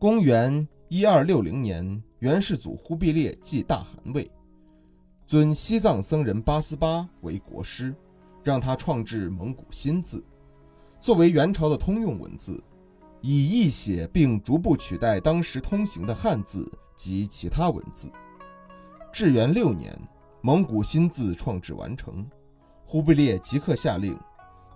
公元一二六零年，元世祖忽必烈继大汗位，尊西藏僧人八思巴为国师，让他创制蒙古新字，作为元朝的通用文字，以易写并逐步取代当时通行的汉字及其他文字。至元六年，蒙古新字创制完成，忽必烈即刻下令，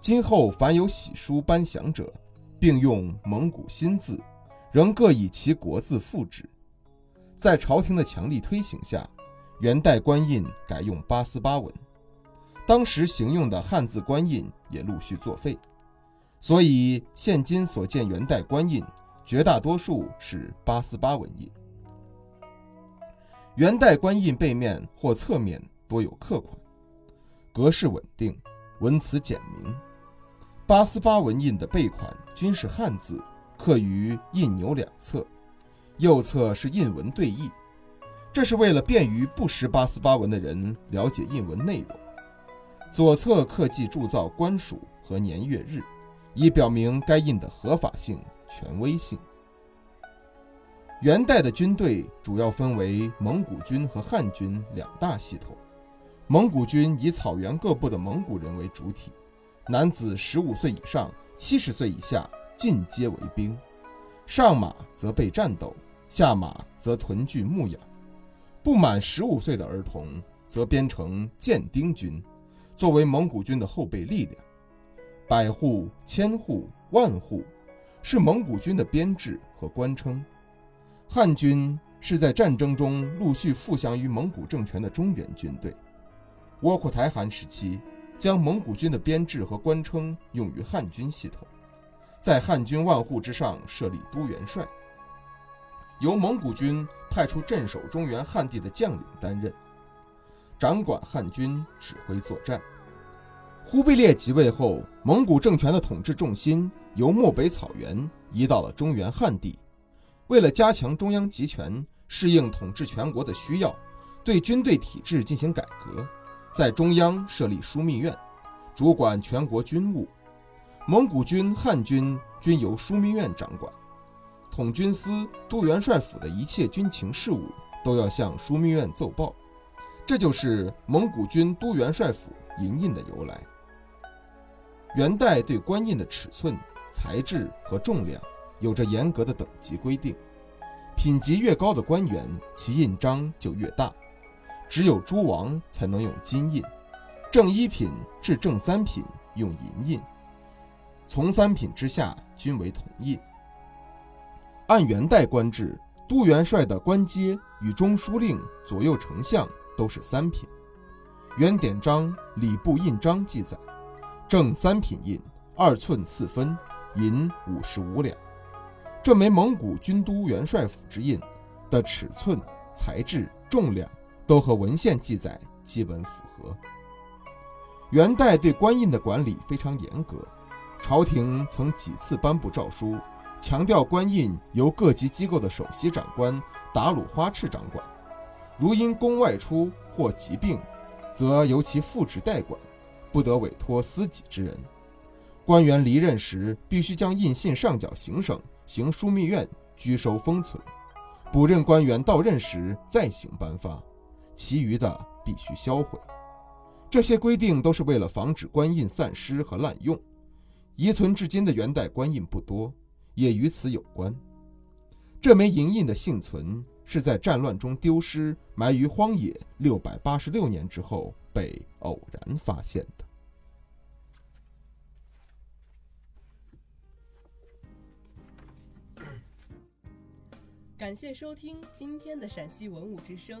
今后凡有玺书颁奖者，并用蒙古新字。仍各以其国字复之，在朝廷的强力推行下，元代官印改用八思巴文，当时行用的汉字官印也陆续作废，所以现今所见元代官印绝大多数是八思巴文印。元代官印背面或侧面多有刻款，格式稳定，文辞简明；八思巴文印的背款均是汉字。刻于印钮两侧，右侧是印文对译，这是为了便于不识八思巴文的人了解印文内容。左侧刻记铸造官署和年月日，以表明该印的合法性、权威性。元代的军队主要分为蒙古军和汉军两大系统，蒙古军以草原各部的蒙古人为主体，男子十五岁以上，七十岁以下。进阶为兵，上马则备战斗，下马则屯聚牧养。不满十五岁的儿童则编成建丁军，作为蒙古军的后备力量。百户、千户、万户是蒙古军的编制和官称。汉军是在战争中陆续附降于蒙古政权的中原军队。窝阔台汗时期，将蒙古军的编制和官称用于汉军系统。在汉军万户之上设立都元帅，由蒙古军派出镇守中原汉地的将领担任，掌管汉军指挥作战。忽必烈即位后，蒙古政权的统治重心由漠北草原移到了中原汉地。为了加强中央集权，适应统治全国的需要，对军队体制进行改革，在中央设立枢密院，主管全国军务。蒙古军、汉军均由枢密院掌管，统军司、都元帅府的一切军情事务都要向枢密院奏报，这就是蒙古军都元帅府银印的由来。元代对官印的尺寸、材质和重量有着严格的等级规定，品级越高的官员，其印章就越大，只有诸王才能用金印，正一品至正三品用银印。从三品之下均为铜印。按元代官制，都元帅的官阶与中书令、左右丞相都是三品。元典章礼部印章记载，正三品印二寸四分，银五十五两。这枚蒙古军都元帅府之印的尺寸、材质、重量都和文献记载基本符合。元代对官印的管理非常严格。朝廷曾几次颁布诏书，强调官印由各级机构的首席长官达鲁花赤掌管，如因公外出或疾病，则由其副职代管，不得委托私己之人。官员离任时，必须将印信上缴行省行枢密院居收封存；补任官员到任时再行颁发，其余的必须销毁。这些规定都是为了防止官印散失和滥用。遗存至今的元代官印不多，也与此有关。这枚银印的幸存是在战乱中丢失，埋于荒野六百八十六年之后被偶然发现的。感谢收听今天的陕西文物之声。